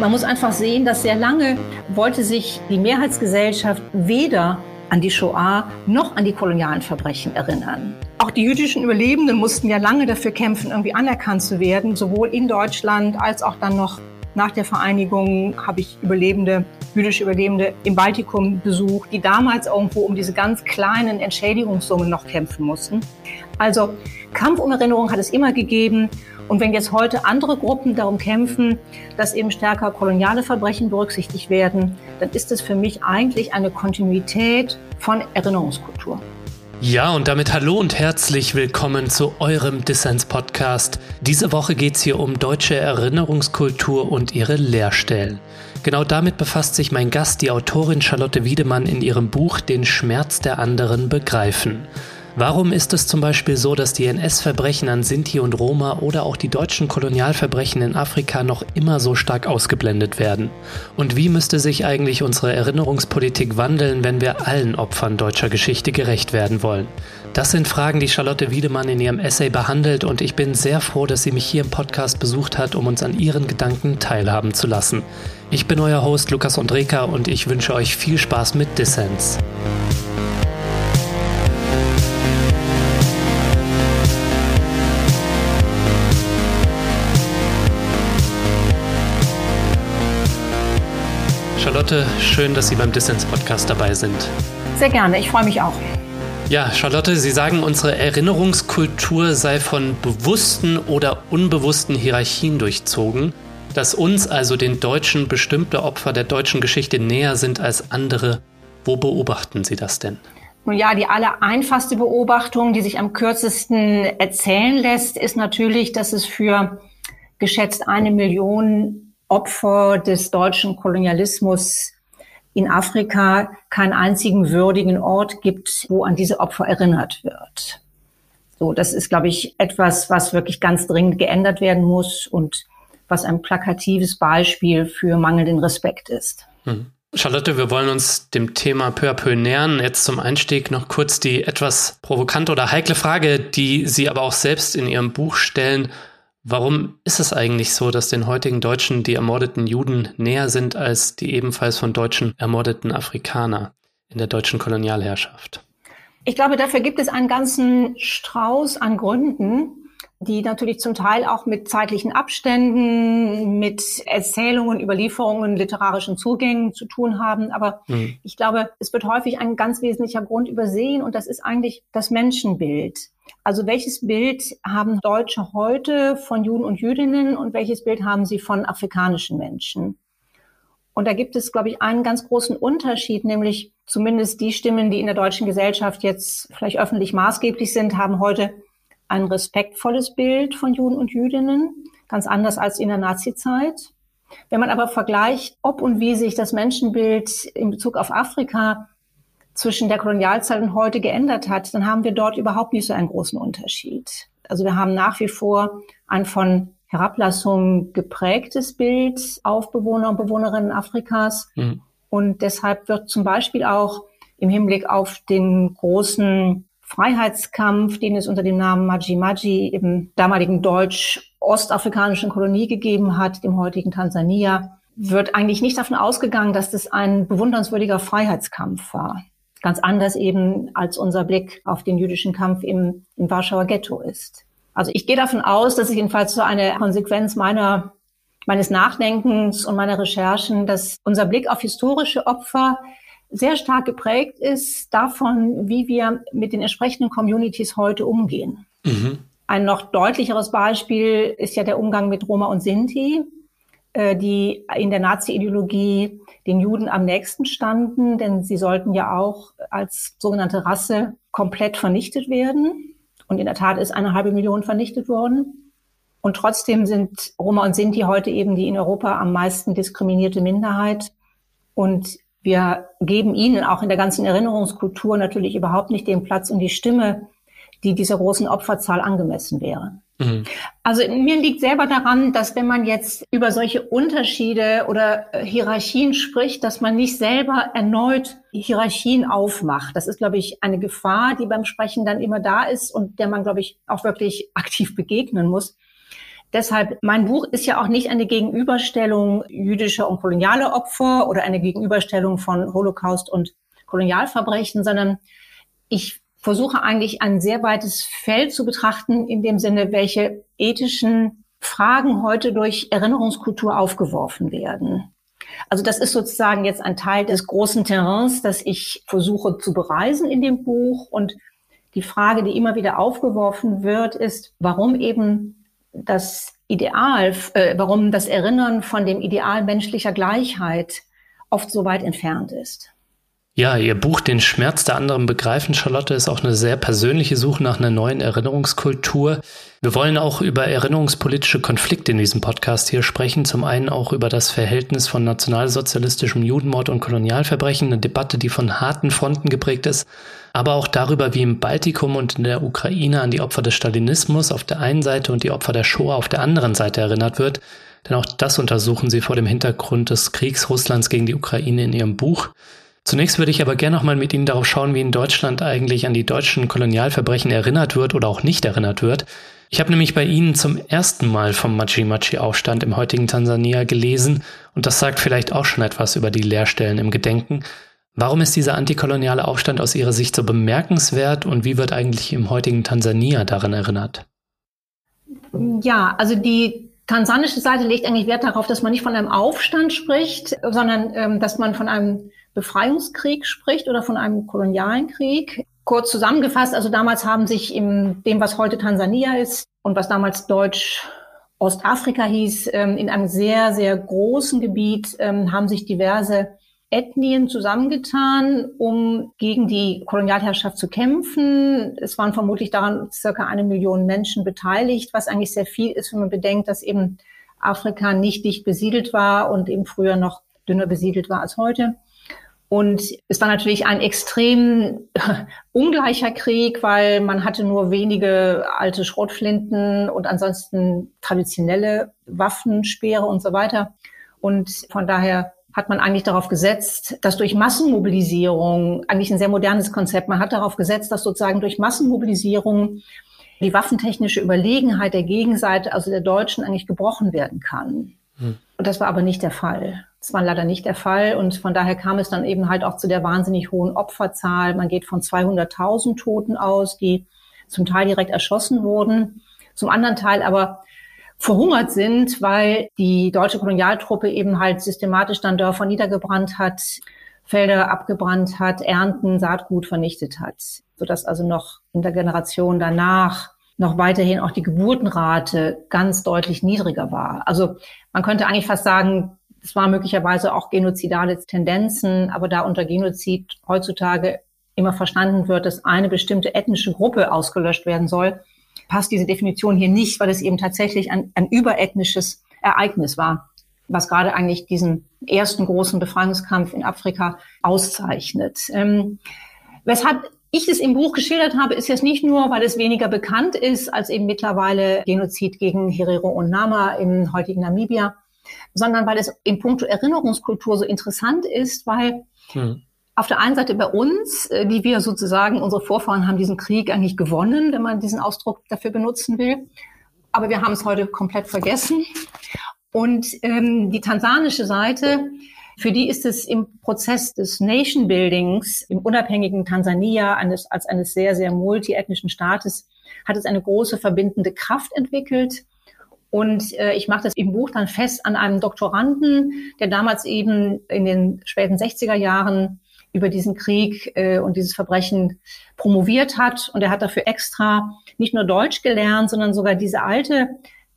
Man muss einfach sehen, dass sehr lange wollte sich die Mehrheitsgesellschaft weder an die Shoah noch an die kolonialen Verbrechen erinnern. Auch die jüdischen Überlebenden mussten ja lange dafür kämpfen, irgendwie anerkannt zu werden, sowohl in Deutschland als auch dann noch nach der Vereinigung habe ich Überlebende, jüdische Überlebende im Baltikum besucht, die damals irgendwo um diese ganz kleinen Entschädigungssummen noch kämpfen mussten. Also Kampf um Erinnerung hat es immer gegeben. Und wenn jetzt heute andere Gruppen darum kämpfen, dass eben stärker koloniale Verbrechen berücksichtigt werden, dann ist es für mich eigentlich eine Kontinuität von Erinnerungskultur. Ja, und damit hallo und herzlich willkommen zu eurem Dissens-Podcast. Diese Woche geht es hier um deutsche Erinnerungskultur und ihre Lehrstellen. Genau damit befasst sich mein Gast, die Autorin Charlotte Wiedemann, in ihrem Buch Den Schmerz der anderen begreifen. Warum ist es zum Beispiel so, dass die NS-Verbrechen an Sinti und Roma oder auch die deutschen Kolonialverbrechen in Afrika noch immer so stark ausgeblendet werden? Und wie müsste sich eigentlich unsere Erinnerungspolitik wandeln, wenn wir allen Opfern deutscher Geschichte gerecht werden wollen? Das sind Fragen, die Charlotte Wiedemann in ihrem Essay behandelt und ich bin sehr froh, dass sie mich hier im Podcast besucht hat, um uns an ihren Gedanken teilhaben zu lassen. Ich bin euer Host Lukas Andreka und ich wünsche euch viel Spaß mit Dissens. Charlotte, schön, dass Sie beim Dissens Podcast dabei sind. Sehr gerne, ich freue mich auch. Ja, Charlotte, Sie sagen, unsere Erinnerungskultur sei von bewussten oder unbewussten Hierarchien durchzogen, dass uns, also den Deutschen, bestimmte Opfer der deutschen Geschichte näher sind als andere. Wo beobachten Sie das denn? Nun ja, die aller einfachste Beobachtung, die sich am kürzesten erzählen lässt, ist natürlich, dass es für geschätzt eine Million Opfer des deutschen Kolonialismus in Afrika keinen einzigen würdigen Ort gibt, wo an diese Opfer erinnert wird. So, das ist, glaube ich, etwas, was wirklich ganz dringend geändert werden muss und was ein plakatives Beispiel für mangelnden Respekt ist. Hm. Charlotte, wir wollen uns dem Thema peu à peu nähern. Jetzt zum Einstieg noch kurz die etwas provokante oder heikle Frage, die Sie aber auch selbst in Ihrem Buch stellen. Warum ist es eigentlich so, dass den heutigen Deutschen die ermordeten Juden näher sind als die ebenfalls von Deutschen ermordeten Afrikaner in der deutschen Kolonialherrschaft? Ich glaube, dafür gibt es einen ganzen Strauß an Gründen die natürlich zum Teil auch mit zeitlichen Abständen, mit Erzählungen, Überlieferungen, literarischen Zugängen zu tun haben. Aber mhm. ich glaube, es wird häufig ein ganz wesentlicher Grund übersehen und das ist eigentlich das Menschenbild. Also welches Bild haben Deutsche heute von Juden und Jüdinnen und welches Bild haben sie von afrikanischen Menschen? Und da gibt es, glaube ich, einen ganz großen Unterschied, nämlich zumindest die Stimmen, die in der deutschen Gesellschaft jetzt vielleicht öffentlich maßgeblich sind, haben heute ein respektvolles Bild von Juden und Jüdinnen, ganz anders als in der Nazizeit. Wenn man aber vergleicht, ob und wie sich das Menschenbild in Bezug auf Afrika zwischen der Kolonialzeit und heute geändert hat, dann haben wir dort überhaupt nicht so einen großen Unterschied. Also wir haben nach wie vor ein von Herablassung geprägtes Bild auf Bewohner und Bewohnerinnen Afrikas. Mhm. Und deshalb wird zum Beispiel auch im Hinblick auf den großen Freiheitskampf, den es unter dem Namen Maji Maji im damaligen deutsch-ostafrikanischen Kolonie gegeben hat, dem heutigen Tansania, wird eigentlich nicht davon ausgegangen, dass das ein bewundernswürdiger Freiheitskampf war. Ganz anders eben als unser Blick auf den jüdischen Kampf im, im Warschauer Ghetto ist. Also ich gehe davon aus, dass es jedenfalls so eine Konsequenz meiner, meines Nachdenkens und meiner Recherchen, dass unser Blick auf historische Opfer sehr stark geprägt ist davon, wie wir mit den entsprechenden Communities heute umgehen. Mhm. Ein noch deutlicheres Beispiel ist ja der Umgang mit Roma und Sinti, äh, die in der Nazi-Ideologie den Juden am nächsten standen, denn sie sollten ja auch als sogenannte Rasse komplett vernichtet werden. Und in der Tat ist eine halbe Million vernichtet worden. Und trotzdem sind Roma und Sinti heute eben die in Europa am meisten diskriminierte Minderheit. Und wir geben ihnen auch in der ganzen Erinnerungskultur natürlich überhaupt nicht den Platz und die Stimme, die dieser großen Opferzahl angemessen wäre. Mhm. Also mir liegt selber daran, dass wenn man jetzt über solche Unterschiede oder äh, Hierarchien spricht, dass man nicht selber erneut Hierarchien aufmacht. Das ist, glaube ich, eine Gefahr, die beim Sprechen dann immer da ist und der man, glaube ich, auch wirklich aktiv begegnen muss. Deshalb, mein Buch ist ja auch nicht eine Gegenüberstellung jüdischer und kolonialer Opfer oder eine Gegenüberstellung von Holocaust und Kolonialverbrechen, sondern ich versuche eigentlich ein sehr weites Feld zu betrachten, in dem Sinne, welche ethischen Fragen heute durch Erinnerungskultur aufgeworfen werden. Also das ist sozusagen jetzt ein Teil des großen Terrains, das ich versuche zu bereisen in dem Buch. Und die Frage, die immer wieder aufgeworfen wird, ist, warum eben das Ideal, äh, warum das Erinnern von dem Ideal menschlicher Gleichheit oft so weit entfernt ist. Ja, Ihr Buch Den Schmerz der anderen begreifen, Charlotte, ist auch eine sehr persönliche Suche nach einer neuen Erinnerungskultur. Wir wollen auch über erinnerungspolitische Konflikte in diesem Podcast hier sprechen. Zum einen auch über das Verhältnis von nationalsozialistischem Judenmord und Kolonialverbrechen, eine Debatte, die von harten Fronten geprägt ist, aber auch darüber, wie im Baltikum und in der Ukraine an die Opfer des Stalinismus auf der einen Seite und die Opfer der Shoah auf der anderen Seite erinnert wird. Denn auch das untersuchen Sie vor dem Hintergrund des Kriegs Russlands gegen die Ukraine in Ihrem Buch. Zunächst würde ich aber gerne noch mal mit Ihnen darauf schauen, wie in Deutschland eigentlich an die deutschen Kolonialverbrechen erinnert wird oder auch nicht erinnert wird. Ich habe nämlich bei Ihnen zum ersten Mal vom Machi-Machi-Aufstand im heutigen Tansania gelesen und das sagt vielleicht auch schon etwas über die Leerstellen im Gedenken. Warum ist dieser antikoloniale Aufstand aus Ihrer Sicht so bemerkenswert und wie wird eigentlich im heutigen Tansania daran erinnert? Ja, also die tansanische Seite legt eigentlich Wert darauf, dass man nicht von einem Aufstand spricht, sondern ähm, dass man von einem Befreiungskrieg spricht oder von einem kolonialen Krieg. Kurz zusammengefasst, also damals haben sich in dem, was heute Tansania ist und was damals Deutsch Ostafrika hieß, ähm, in einem sehr, sehr großen Gebiet ähm, haben sich diverse Ethnien zusammengetan, um gegen die Kolonialherrschaft zu kämpfen. Es waren vermutlich daran circa eine Million Menschen beteiligt, was eigentlich sehr viel ist, wenn man bedenkt, dass eben Afrika nicht dicht besiedelt war und eben früher noch dünner besiedelt war als heute. Und es war natürlich ein extrem ungleicher Krieg, weil man hatte nur wenige alte Schrotflinten und ansonsten traditionelle Waffen, Speere und so weiter. Und von daher hat man eigentlich darauf gesetzt, dass durch Massenmobilisierung, eigentlich ein sehr modernes Konzept, man hat darauf gesetzt, dass sozusagen durch Massenmobilisierung die waffentechnische Überlegenheit der Gegenseite, also der Deutschen, eigentlich gebrochen werden kann. Hm. Und das war aber nicht der Fall. Das war leider nicht der Fall und von daher kam es dann eben halt auch zu der wahnsinnig hohen Opferzahl. Man geht von 200.000 Toten aus, die zum Teil direkt erschossen wurden, zum anderen Teil aber verhungert sind, weil die deutsche Kolonialtruppe eben halt systematisch dann Dörfer niedergebrannt hat, Felder abgebrannt hat, Ernten, Saatgut vernichtet hat, sodass also noch in der Generation danach noch weiterhin auch die Geburtenrate ganz deutlich niedriger war. Also man könnte eigentlich fast sagen, es war möglicherweise auch genozidale Tendenzen, aber da unter Genozid heutzutage immer verstanden wird, dass eine bestimmte ethnische Gruppe ausgelöscht werden soll, passt diese Definition hier nicht, weil es eben tatsächlich ein, ein überethnisches Ereignis war, was gerade eigentlich diesen ersten großen Befreiungskampf in Afrika auszeichnet. Ähm, weshalb ich es im Buch geschildert habe, ist jetzt nicht nur, weil es weniger bekannt ist als eben mittlerweile Genozid gegen Herero und Nama im heutigen Namibia, sondern weil es in puncto Erinnerungskultur so interessant ist, weil hm. Auf der einen Seite bei uns, äh, die wir sozusagen, unsere Vorfahren haben diesen Krieg eigentlich gewonnen, wenn man diesen Ausdruck dafür benutzen will. Aber wir haben es heute komplett vergessen. Und ähm, die tansanische Seite, für die ist es im Prozess des Nation Buildings im unabhängigen Tansania eines, als eines sehr, sehr multiethnischen Staates, hat es eine große verbindende Kraft entwickelt. Und äh, ich mache das im Buch dann fest an einem Doktoranden, der damals eben in den späten 60er Jahren über diesen Krieg äh, und dieses Verbrechen promoviert hat. Und er hat dafür extra nicht nur Deutsch gelernt, sondern sogar diese alte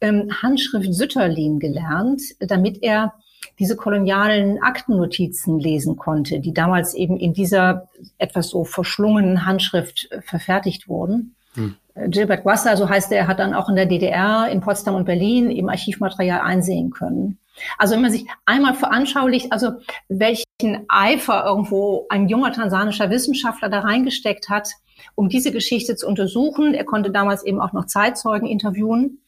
ähm, Handschrift Sütterlin gelernt, damit er diese kolonialen Aktennotizen lesen konnte, die damals eben in dieser etwas so verschlungenen Handschrift äh, verfertigt wurden. Hm. Gilbert Guassa, so heißt er, hat dann auch in der DDR, in Potsdam und Berlin im Archivmaterial einsehen können. Also wenn man sich einmal veranschaulicht, also welchen Eifer irgendwo ein junger tansanischer Wissenschaftler da reingesteckt hat, um diese Geschichte zu untersuchen. Er konnte damals eben auch noch Zeitzeugen interviewen.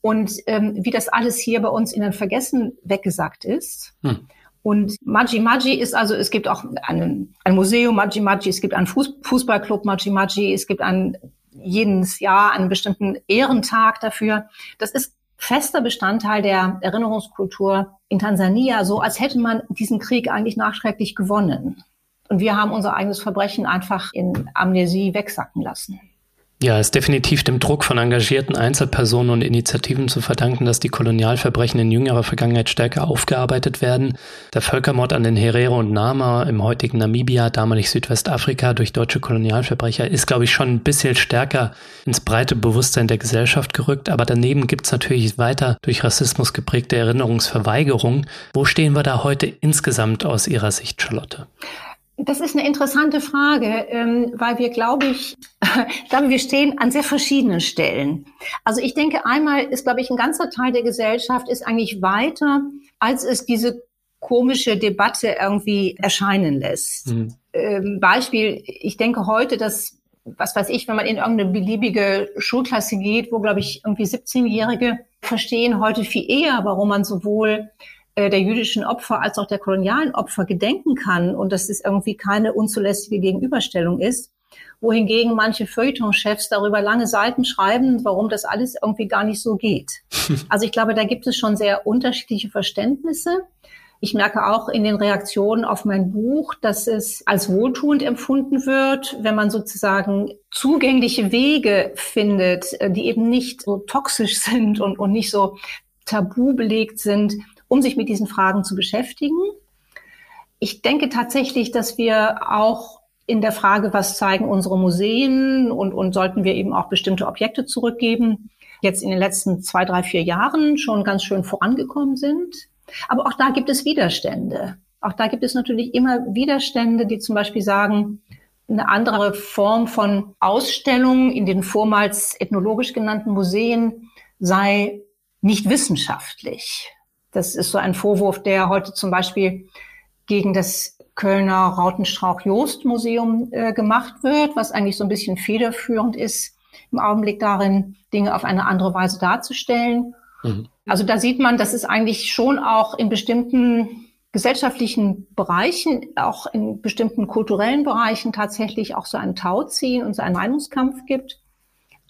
Und ähm, wie das alles hier bei uns in den Vergessen weggesagt ist. Hm. Und Maji Maji ist also, es gibt auch ein, ein Museum Maji Maji, es gibt einen Fuß, Fußballclub Maji Maji, es gibt ein jedes Jahr einen bestimmten Ehrentag dafür. Das ist fester Bestandteil der Erinnerungskultur in Tansania, so als hätte man diesen Krieg eigentlich nachträglich gewonnen. Und wir haben unser eigenes Verbrechen einfach in Amnesie wegsacken lassen. Ja, ist definitiv dem Druck von engagierten Einzelpersonen und Initiativen zu verdanken, dass die Kolonialverbrechen in jüngerer Vergangenheit stärker aufgearbeitet werden. Der Völkermord an den Herero und Nama im heutigen Namibia, damalig Südwestafrika, durch deutsche Kolonialverbrecher ist, glaube ich, schon ein bisschen stärker ins breite Bewusstsein der Gesellschaft gerückt. Aber daneben gibt es natürlich weiter durch Rassismus geprägte Erinnerungsverweigerung. Wo stehen wir da heute insgesamt aus Ihrer Sicht, Charlotte? Das ist eine interessante Frage, ähm, weil wir, glaube ich, ich glaube, wir stehen an sehr verschiedenen Stellen. Also ich denke, einmal ist, glaube ich, ein ganzer Teil der Gesellschaft ist eigentlich weiter, als es diese komische Debatte irgendwie erscheinen lässt. Mhm. Ähm, Beispiel, ich denke heute, dass was weiß ich, wenn man in irgendeine beliebige Schulklasse geht, wo, glaube ich, irgendwie 17-Jährige verstehen heute viel eher, warum man sowohl äh, der jüdischen Opfer als auch der kolonialen Opfer gedenken kann und dass es irgendwie keine unzulässige Gegenüberstellung ist. Wohingegen manche Feuilleton-Chefs darüber lange Seiten schreiben, warum das alles irgendwie gar nicht so geht. Also ich glaube, da gibt es schon sehr unterschiedliche Verständnisse. Ich merke auch in den Reaktionen auf mein Buch, dass es als wohltuend empfunden wird, wenn man sozusagen zugängliche Wege findet, äh, die eben nicht so toxisch sind und, und nicht so tabu belegt sind, um sich mit diesen Fragen zu beschäftigen. Ich denke tatsächlich, dass wir auch in der Frage, was zeigen unsere Museen und, und sollten wir eben auch bestimmte Objekte zurückgeben, jetzt in den letzten zwei, drei, vier Jahren schon ganz schön vorangekommen sind. Aber auch da gibt es Widerstände. Auch da gibt es natürlich immer Widerstände, die zum Beispiel sagen, eine andere Form von Ausstellung in den vormals ethnologisch genannten Museen sei nicht wissenschaftlich. Das ist so ein Vorwurf, der heute zum Beispiel gegen das Kölner Rautenstrauch-Jost-Museum äh, gemacht wird, was eigentlich so ein bisschen federführend ist im Augenblick darin, Dinge auf eine andere Weise darzustellen. Mhm. Also da sieht man, dass es eigentlich schon auch in bestimmten gesellschaftlichen Bereichen, auch in bestimmten kulturellen Bereichen tatsächlich auch so ein Tauziehen und so einen Meinungskampf gibt.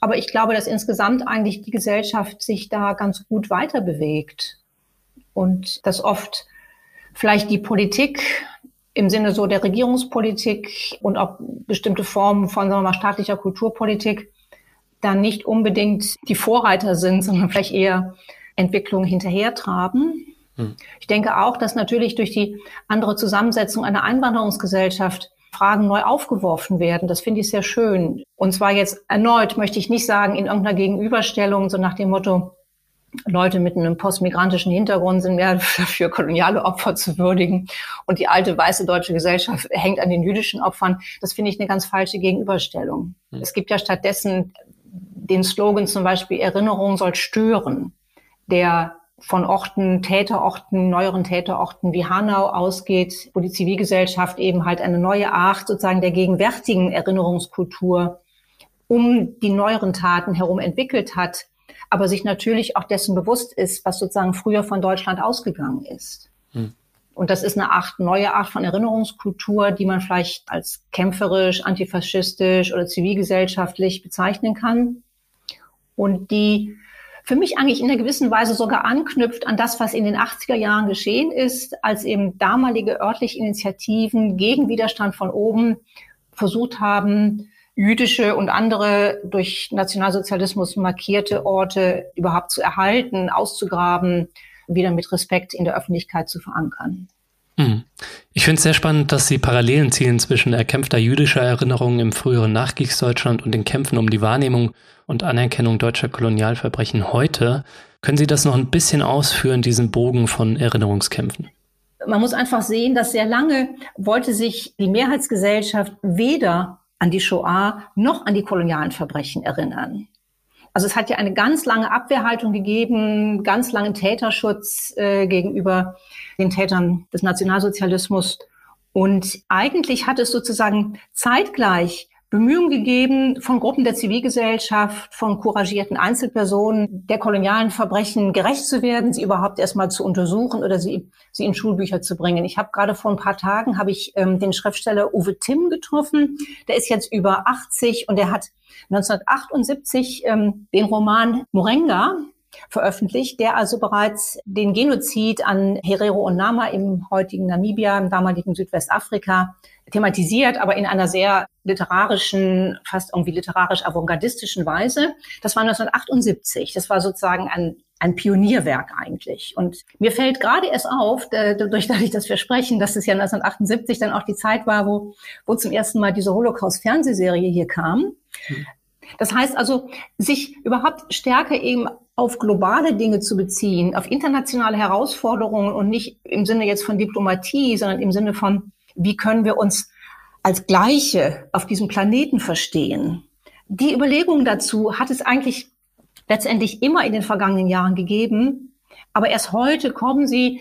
Aber ich glaube, dass insgesamt eigentlich die Gesellschaft sich da ganz gut weiter bewegt und dass oft vielleicht die Politik im Sinne so der Regierungspolitik und auch bestimmte Formen von sagen wir mal, staatlicher Kulturpolitik dann nicht unbedingt die Vorreiter sind, sondern vielleicht eher Entwicklungen hinterhertraben. Hm. Ich denke auch, dass natürlich durch die andere Zusammensetzung einer Einwanderungsgesellschaft Fragen neu aufgeworfen werden. Das finde ich sehr schön. Und zwar jetzt erneut möchte ich nicht sagen in irgendeiner Gegenüberstellung, so nach dem Motto, Leute mit einem postmigrantischen Hintergrund sind mehr dafür, koloniale Opfer zu würdigen. Und die alte weiße deutsche Gesellschaft hängt an den jüdischen Opfern. Das finde ich eine ganz falsche Gegenüberstellung. Mhm. Es gibt ja stattdessen den Slogan zum Beispiel Erinnerung soll stören, der von Orten, Täterorten, neueren Täterorten wie Hanau ausgeht, wo die Zivilgesellschaft eben halt eine neue Art sozusagen der gegenwärtigen Erinnerungskultur um die neueren Taten herum entwickelt hat, aber sich natürlich auch dessen bewusst ist, was sozusagen früher von Deutschland ausgegangen ist. Hm. Und das ist eine Art, neue Art von Erinnerungskultur, die man vielleicht als kämpferisch, antifaschistisch oder zivilgesellschaftlich bezeichnen kann. Und die für mich eigentlich in einer gewissen Weise sogar anknüpft an das, was in den 80er Jahren geschehen ist, als eben damalige örtliche Initiativen gegen Widerstand von oben versucht haben, jüdische und andere durch Nationalsozialismus markierte Orte überhaupt zu erhalten, auszugraben, wieder mit Respekt in der Öffentlichkeit zu verankern. Hm. Ich finde es sehr spannend, dass Sie Parallelen ziehen zwischen erkämpfter jüdischer Erinnerung im früheren Nachkriegsdeutschland und den Kämpfen um die Wahrnehmung und Anerkennung deutscher Kolonialverbrechen heute. Können Sie das noch ein bisschen ausführen, diesen Bogen von Erinnerungskämpfen? Man muss einfach sehen, dass sehr lange wollte sich die Mehrheitsgesellschaft weder an die Shoah noch an die kolonialen Verbrechen erinnern. Also es hat ja eine ganz lange Abwehrhaltung gegeben, ganz langen Täterschutz äh, gegenüber den Tätern des Nationalsozialismus. Und eigentlich hat es sozusagen zeitgleich Bemühungen gegeben von Gruppen der Zivilgesellschaft, von couragierten Einzelpersonen, der kolonialen Verbrechen gerecht zu werden, sie überhaupt erstmal zu untersuchen oder sie, sie in Schulbücher zu bringen. Ich habe gerade vor ein paar Tagen habe ich ähm, den Schriftsteller Uwe Timm getroffen. Der ist jetzt über 80 und der hat 1978 ähm, den Roman Morenga veröffentlicht, der also bereits den Genozid an Herero und Nama im heutigen Namibia, im damaligen Südwestafrika thematisiert, aber in einer sehr literarischen, fast irgendwie literarisch avantgardistischen Weise. Das war 1978. Das war sozusagen ein ein Pionierwerk eigentlich. Und mir fällt gerade erst auf, dadurch, dass wir sprechen, dass es ja 1978 dann auch die Zeit war, wo, wo zum ersten Mal diese Holocaust-Fernsehserie hier kam. Hm. Das heißt also, sich überhaupt stärker eben auf globale Dinge zu beziehen, auf internationale Herausforderungen und nicht im Sinne jetzt von Diplomatie, sondern im Sinne von, wie können wir uns als Gleiche auf diesem Planeten verstehen. Die Überlegung dazu hat es eigentlich letztendlich immer in den vergangenen Jahren gegeben. Aber erst heute kommen sie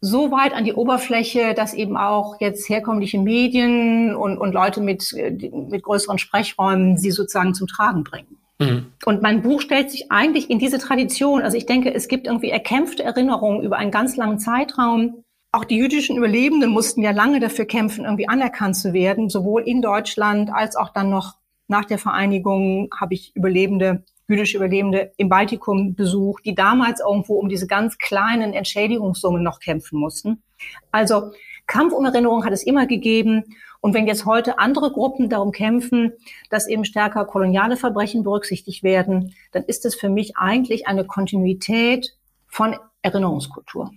so weit an die Oberfläche, dass eben auch jetzt herkömmliche Medien und, und Leute mit, mit größeren Sprechräumen sie sozusagen zum Tragen bringen. Mhm. Und mein Buch stellt sich eigentlich in diese Tradition. Also ich denke, es gibt irgendwie erkämpfte Erinnerungen über einen ganz langen Zeitraum. Auch die jüdischen Überlebenden mussten ja lange dafür kämpfen, irgendwie anerkannt zu werden, sowohl in Deutschland als auch dann noch nach der Vereinigung habe ich Überlebende jüdische Überlebende im Baltikum besucht, die damals irgendwo um diese ganz kleinen Entschädigungssummen noch kämpfen mussten. Also Kampf um Erinnerung hat es immer gegeben. Und wenn jetzt heute andere Gruppen darum kämpfen, dass eben stärker koloniale Verbrechen berücksichtigt werden, dann ist es für mich eigentlich eine Kontinuität von Erinnerungskultur.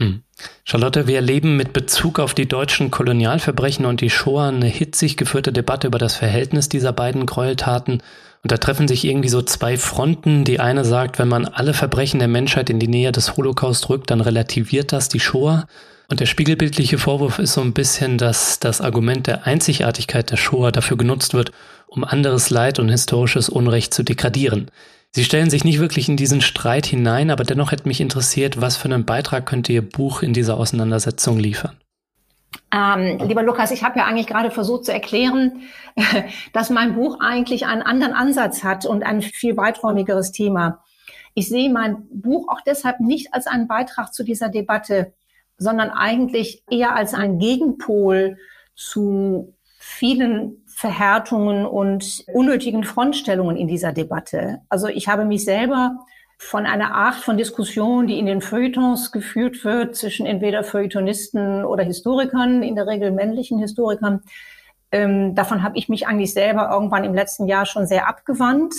Hm. Charlotte, wir erleben mit Bezug auf die deutschen Kolonialverbrechen und die Shoah eine hitzig geführte Debatte über das Verhältnis dieser beiden Gräueltaten und da treffen sich irgendwie so zwei Fronten. Die eine sagt, wenn man alle Verbrechen der Menschheit in die Nähe des Holocaust rückt, dann relativiert das die Shoah. Und der spiegelbildliche Vorwurf ist so ein bisschen, dass das Argument der Einzigartigkeit der Shoah dafür genutzt wird, um anderes Leid und historisches Unrecht zu degradieren. Sie stellen sich nicht wirklich in diesen Streit hinein, aber dennoch hätte mich interessiert, was für einen Beitrag könnte Ihr Buch in dieser Auseinandersetzung liefern? Ähm, lieber Lukas, ich habe ja eigentlich gerade versucht zu erklären, dass mein Buch eigentlich einen anderen Ansatz hat und ein viel weiträumigeres Thema. Ich sehe mein Buch auch deshalb nicht als einen Beitrag zu dieser Debatte, sondern eigentlich eher als einen Gegenpol zu vielen Verhärtungen und unnötigen Frontstellungen in dieser Debatte. Also ich habe mich selber von einer Art von Diskussion, die in den Feuilletons geführt wird zwischen entweder Feuilletonisten oder Historikern, in der Regel männlichen Historikern. Ähm, davon habe ich mich eigentlich selber irgendwann im letzten Jahr schon sehr abgewandt.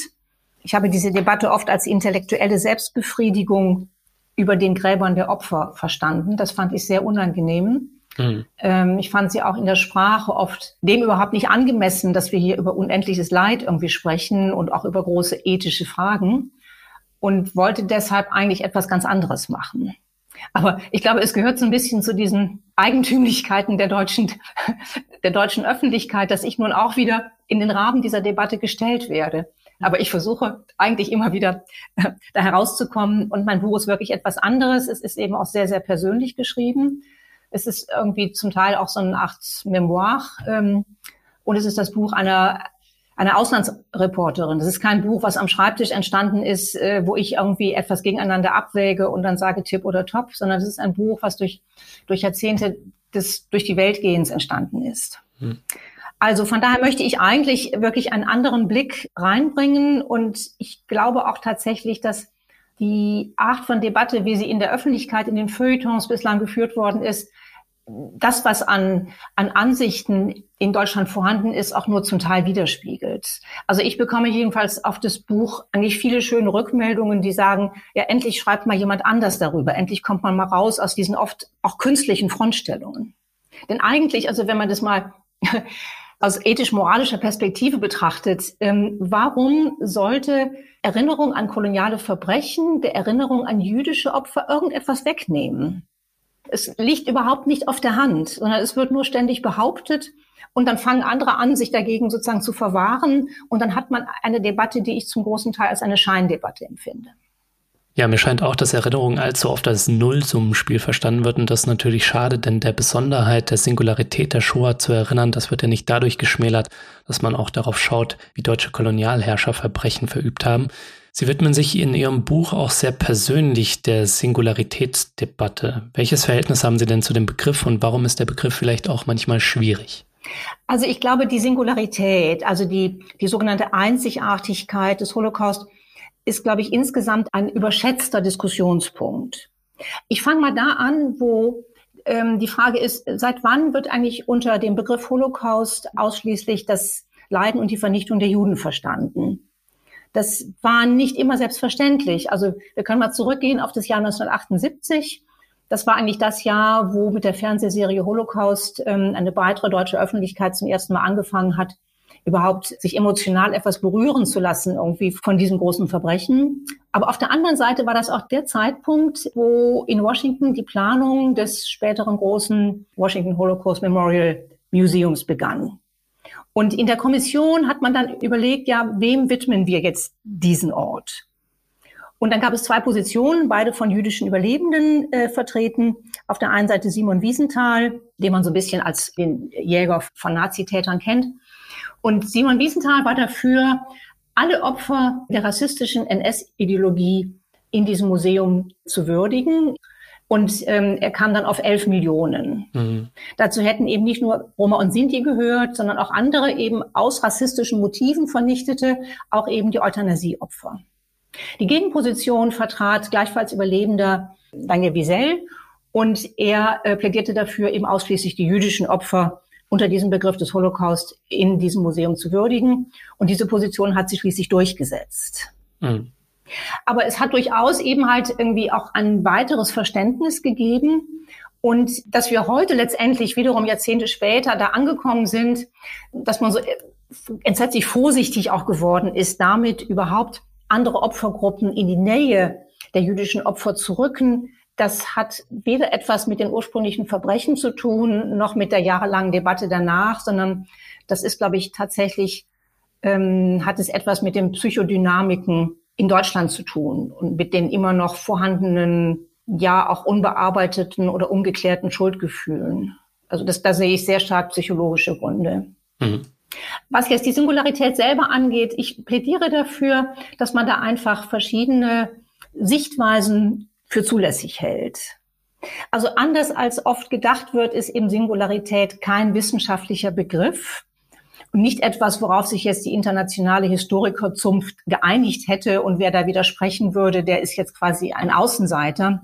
Ich habe diese Debatte oft als intellektuelle Selbstbefriedigung über den Gräbern der Opfer verstanden. Das fand ich sehr unangenehm. Mhm. Ähm, ich fand sie auch in der Sprache oft dem überhaupt nicht angemessen, dass wir hier über unendliches Leid irgendwie sprechen und auch über große ethische Fragen und wollte deshalb eigentlich etwas ganz anderes machen. Aber ich glaube, es gehört so ein bisschen zu diesen Eigentümlichkeiten der deutschen, der deutschen Öffentlichkeit, dass ich nun auch wieder in den Rahmen dieser Debatte gestellt werde. Aber ich versuche eigentlich immer wieder da herauszukommen. Und mein Buch ist wirklich etwas anderes. Es ist eben auch sehr, sehr persönlich geschrieben. Es ist irgendwie zum Teil auch so eine Art Memoir. Ähm, und es ist das Buch einer eine Auslandsreporterin. Das ist kein Buch, was am Schreibtisch entstanden ist, äh, wo ich irgendwie etwas gegeneinander abwäge und dann sage Tipp oder Top, sondern es ist ein Buch, was durch, durch Jahrzehnte des durch die Weltgehens entstanden ist. Hm. Also von daher möchte ich eigentlich wirklich einen anderen Blick reinbringen und ich glaube auch tatsächlich, dass die Art von Debatte, wie sie in der Öffentlichkeit, in den Feuilletons bislang geführt worden ist, das, was an, an Ansichten in Deutschland vorhanden ist, auch nur zum Teil widerspiegelt. Also ich bekomme jedenfalls auf das Buch eigentlich viele schöne Rückmeldungen, die sagen, ja, endlich schreibt mal jemand anders darüber. Endlich kommt man mal raus aus diesen oft auch künstlichen Frontstellungen. Denn eigentlich, also wenn man das mal aus ethisch-moralischer Perspektive betrachtet, ähm, warum sollte Erinnerung an koloniale Verbrechen, der Erinnerung an jüdische Opfer irgendetwas wegnehmen? Es liegt überhaupt nicht auf der Hand, sondern es wird nur ständig behauptet und dann fangen andere an, sich dagegen sozusagen zu verwahren und dann hat man eine Debatte, die ich zum großen Teil als eine Scheindebatte empfinde. Ja, mir scheint auch, dass Erinnerung allzu oft als Nullsummenspiel verstanden wird und das ist natürlich schade, denn der Besonderheit, der Singularität der Shoah zu erinnern, das wird ja nicht dadurch geschmälert, dass man auch darauf schaut, wie deutsche Kolonialherrscher Verbrechen verübt haben. Sie widmen sich in Ihrem Buch auch sehr persönlich der Singularitätsdebatte. Welches Verhältnis haben Sie denn zu dem Begriff und warum ist der Begriff vielleicht auch manchmal schwierig? Also ich glaube, die Singularität, also die, die sogenannte Einzigartigkeit des Holocaust, ist, glaube ich, insgesamt ein überschätzter Diskussionspunkt. Ich fange mal da an, wo ähm, die Frage ist, seit wann wird eigentlich unter dem Begriff Holocaust ausschließlich das Leiden und die Vernichtung der Juden verstanden? Das war nicht immer selbstverständlich. Also wir können mal zurückgehen auf das Jahr 1978. Das war eigentlich das Jahr, wo mit der Fernsehserie Holocaust ähm, eine weitere deutsche Öffentlichkeit zum ersten Mal angefangen hat, überhaupt sich emotional etwas berühren zu lassen, irgendwie von diesem großen Verbrechen. Aber auf der anderen Seite war das auch der Zeitpunkt, wo in Washington die Planung des späteren großen Washington Holocaust Memorial Museums begann. Und in der Kommission hat man dann überlegt, ja, wem widmen wir jetzt diesen Ort? Und dann gab es zwei Positionen, beide von jüdischen Überlebenden äh, vertreten. Auf der einen Seite Simon Wiesenthal, den man so ein bisschen als den Jäger von Nazitätern kennt. Und Simon Wiesenthal war dafür, alle Opfer der rassistischen NS-Ideologie in diesem Museum zu würdigen. Und ähm, er kam dann auf elf Millionen. Mhm. Dazu hätten eben nicht nur Roma und Sinti gehört, sondern auch andere eben aus rassistischen Motiven vernichtete, auch eben die Euthanasieopfer. Die Gegenposition vertrat gleichfalls Überlebender Daniel Wiesel und er äh, plädierte dafür, eben ausschließlich die jüdischen Opfer unter diesem Begriff des Holocaust in diesem Museum zu würdigen. Und diese Position hat sich schließlich durchgesetzt. Mhm. Aber es hat durchaus eben halt irgendwie auch ein weiteres Verständnis gegeben. Und dass wir heute letztendlich wiederum Jahrzehnte später da angekommen sind, dass man so entsetzlich vorsichtig auch geworden ist, damit überhaupt andere Opfergruppen in die Nähe der jüdischen Opfer zu rücken, das hat weder etwas mit den ursprünglichen Verbrechen zu tun, noch mit der jahrelangen Debatte danach, sondern das ist, glaube ich, tatsächlich, ähm, hat es etwas mit den Psychodynamiken in Deutschland zu tun und mit den immer noch vorhandenen, ja auch unbearbeiteten oder ungeklärten Schuldgefühlen. Also das, da sehe ich sehr stark psychologische Gründe. Mhm. Was jetzt die Singularität selber angeht, ich plädiere dafür, dass man da einfach verschiedene Sichtweisen für zulässig hält. Also anders als oft gedacht wird, ist eben Singularität kein wissenschaftlicher Begriff und nicht etwas, worauf sich jetzt die internationale Historikerzunft geeinigt hätte und wer da widersprechen würde, der ist jetzt quasi ein Außenseiter.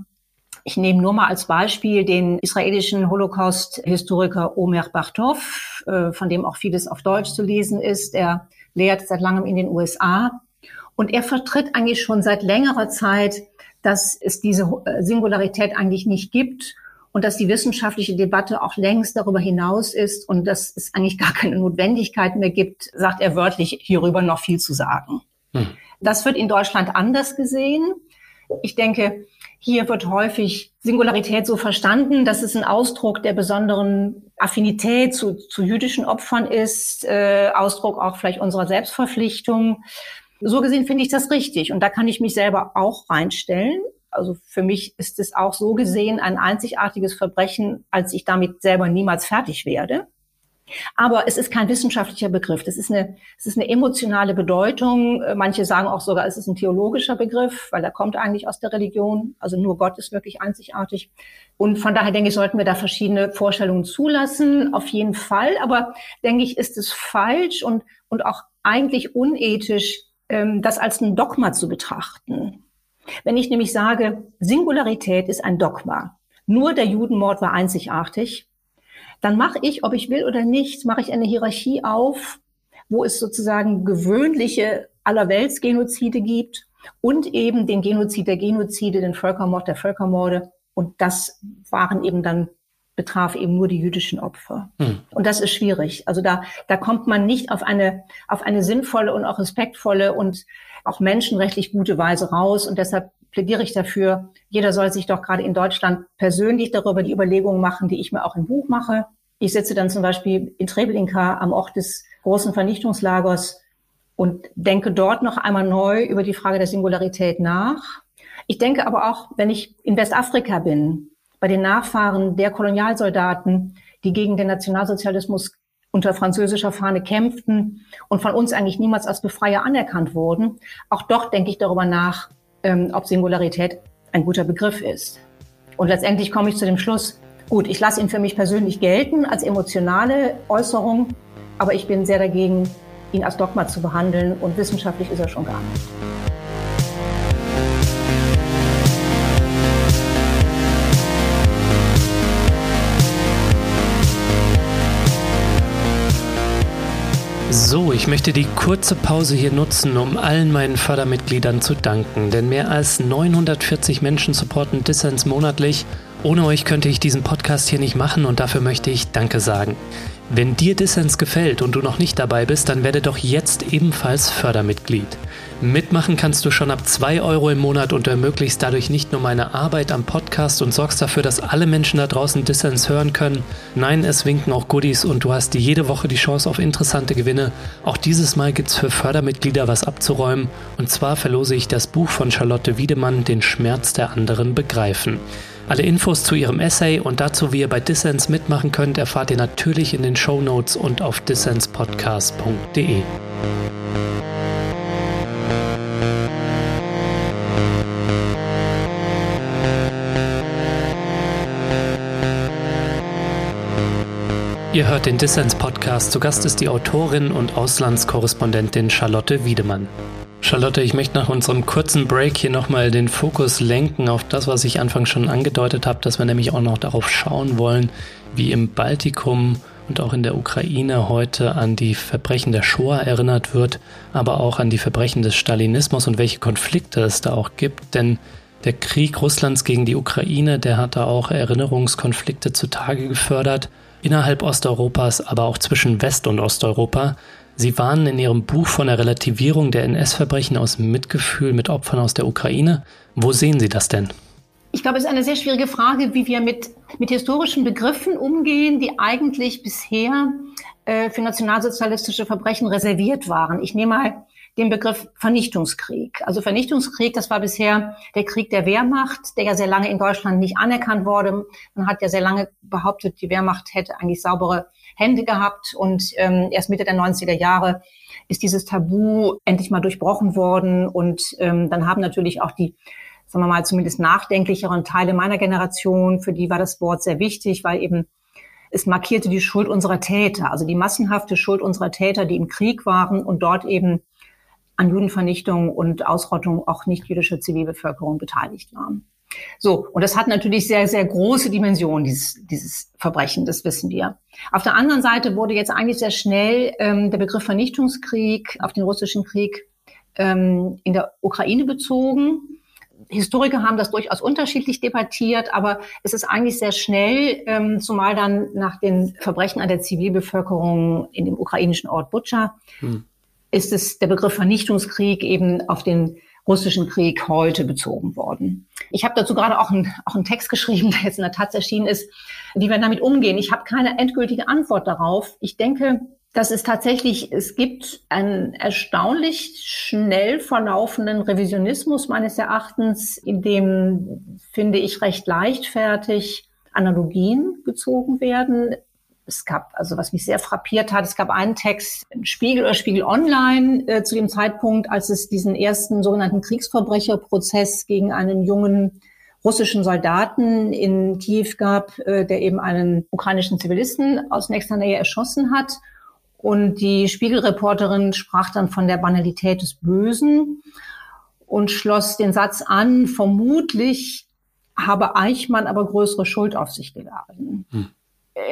Ich nehme nur mal als Beispiel den israelischen Holocaust-Historiker Omer Bartov, äh, von dem auch vieles auf Deutsch zu lesen ist. Er lehrt seit langem in den USA und er vertritt eigentlich schon seit längerer Zeit dass es diese äh, Singularität eigentlich nicht gibt und dass die wissenschaftliche Debatte auch längst darüber hinaus ist und dass es eigentlich gar keine Notwendigkeit mehr gibt, sagt er wörtlich, hierüber noch viel zu sagen. Hm. Das wird in Deutschland anders gesehen. Ich denke, hier wird häufig Singularität so verstanden, dass es ein Ausdruck der besonderen Affinität zu, zu jüdischen Opfern ist, äh, Ausdruck auch vielleicht unserer Selbstverpflichtung. So gesehen finde ich das richtig und da kann ich mich selber auch reinstellen. Also für mich ist es auch so gesehen ein einzigartiges Verbrechen, als ich damit selber niemals fertig werde. Aber es ist kein wissenschaftlicher Begriff. Das ist eine, es ist eine emotionale Bedeutung. Manche sagen auch sogar, es ist ein theologischer Begriff, weil er kommt eigentlich aus der Religion. Also nur Gott ist wirklich einzigartig. Und von daher denke ich, sollten wir da verschiedene Vorstellungen zulassen. Auf jeden Fall. Aber denke ich, ist es falsch und, und auch eigentlich unethisch, ähm, das als ein Dogma zu betrachten. Wenn ich nämlich sage, Singularität ist ein Dogma, nur der Judenmord war einzigartig, dann mache ich, ob ich will oder nicht, mache ich eine Hierarchie auf, wo es sozusagen gewöhnliche Allerweltsgenozide gibt und eben den Genozid der Genozide, den Völkermord der Völkermorde. Und das waren eben dann betraf eben nur die jüdischen Opfer. Hm. Und das ist schwierig. Also da, da kommt man nicht auf eine, auf eine sinnvolle und auch respektvolle und auch menschenrechtlich gute Weise raus. Und deshalb plädiere ich dafür, jeder soll sich doch gerade in Deutschland persönlich darüber die Überlegungen machen, die ich mir auch im Buch mache. Ich sitze dann zum Beispiel in Treblinka am Ort des großen Vernichtungslagers und denke dort noch einmal neu über die Frage der Singularität nach. Ich denke aber auch, wenn ich in Westafrika bin, bei den Nachfahren der Kolonialsoldaten, die gegen den Nationalsozialismus unter französischer Fahne kämpften und von uns eigentlich niemals als Befreier anerkannt wurden. Auch dort denke ich darüber nach, ähm, ob Singularität ein guter Begriff ist. Und letztendlich komme ich zu dem Schluss, gut, ich lasse ihn für mich persönlich gelten als emotionale Äußerung, aber ich bin sehr dagegen, ihn als Dogma zu behandeln und wissenschaftlich ist er schon gar nicht. So, ich möchte die kurze Pause hier nutzen, um allen meinen Fördermitgliedern zu danken, denn mehr als 940 Menschen supporten Dissens monatlich. Ohne euch könnte ich diesen Podcast hier nicht machen und dafür möchte ich Danke sagen. Wenn dir Dissens gefällt und du noch nicht dabei bist, dann werde doch jetzt ebenfalls Fördermitglied. Mitmachen kannst du schon ab 2 Euro im Monat und ermöglichst dadurch nicht nur meine Arbeit am Podcast und sorgst dafür, dass alle Menschen da draußen Dissens hören können. Nein, es winken auch Goodies und du hast jede Woche die Chance auf interessante Gewinne. Auch dieses Mal gibt's für Fördermitglieder was abzuräumen. Und zwar verlose ich das Buch von Charlotte Wiedemann, Den Schmerz der anderen begreifen. Alle Infos zu ihrem Essay und dazu, wie ihr bei Dissens mitmachen könnt, erfahrt ihr natürlich in den Show Notes und auf dissenspodcast.de. Ihr hört den Dissens Podcast. Zu Gast ist die Autorin und Auslandskorrespondentin Charlotte Wiedemann. Charlotte, ich möchte nach unserem kurzen Break hier nochmal den Fokus lenken auf das, was ich anfangs schon angedeutet habe, dass wir nämlich auch noch darauf schauen wollen, wie im Baltikum und auch in der Ukraine heute an die Verbrechen der Shoah erinnert wird, aber auch an die Verbrechen des Stalinismus und welche Konflikte es da auch gibt. Denn der Krieg Russlands gegen die Ukraine, der hat da auch Erinnerungskonflikte zutage gefördert, innerhalb Osteuropas, aber auch zwischen West- und Osteuropa. Sie warnen in Ihrem Buch von der Relativierung der NS-Verbrechen aus Mitgefühl mit Opfern aus der Ukraine. Wo sehen Sie das denn? Ich glaube, es ist eine sehr schwierige Frage, wie wir mit, mit historischen Begriffen umgehen, die eigentlich bisher äh, für nationalsozialistische Verbrechen reserviert waren. Ich nehme mal den Begriff Vernichtungskrieg. Also Vernichtungskrieg, das war bisher der Krieg der Wehrmacht, der ja sehr lange in Deutschland nicht anerkannt wurde. Man hat ja sehr lange behauptet, die Wehrmacht hätte eigentlich saubere Hände gehabt und ähm, erst Mitte der 90er Jahre ist dieses Tabu endlich mal durchbrochen worden und ähm, dann haben natürlich auch die sagen wir mal, zumindest nachdenklicheren Teile meiner Generation, für die war das Wort sehr wichtig, weil eben es markierte die Schuld unserer Täter, also die massenhafte Schuld unserer Täter, die im Krieg waren und dort eben an Judenvernichtung und Ausrottung auch nicht jüdischer Zivilbevölkerung beteiligt waren. So, und das hat natürlich sehr, sehr große Dimensionen, dieses, dieses Verbrechen, das wissen wir. Auf der anderen Seite wurde jetzt eigentlich sehr schnell ähm, der Begriff Vernichtungskrieg auf den russischen Krieg ähm, in der Ukraine bezogen. Historiker haben das durchaus unterschiedlich debattiert, aber es ist eigentlich sehr schnell, ähm, zumal dann nach den Verbrechen an der Zivilbevölkerung in dem ukrainischen Ort Butscha, hm. Ist es der Begriff Vernichtungskrieg eben auf den russischen Krieg heute bezogen worden. Ich habe dazu gerade auch, ein, auch einen Text geschrieben, der jetzt in der Taz erschienen ist, wie wir damit umgehen. Ich habe keine endgültige Antwort darauf. Ich denke, dass es tatsächlich, es gibt einen erstaunlich schnell verlaufenden Revisionismus meines Erachtens, in dem, finde ich, recht leichtfertig Analogien gezogen werden es gab, also was mich sehr frappiert hat, es gab einen Text, Spiegel oder Spiegel Online, äh, zu dem Zeitpunkt, als es diesen ersten sogenannten Kriegsverbrecherprozess gegen einen jungen russischen Soldaten in Kiew gab, äh, der eben einen ukrainischen Zivilisten aus nächster Nähe erschossen hat. Und die Spiegelreporterin sprach dann von der Banalität des Bösen und schloss den Satz an, vermutlich habe Eichmann aber größere Schuld auf sich geladen. Hm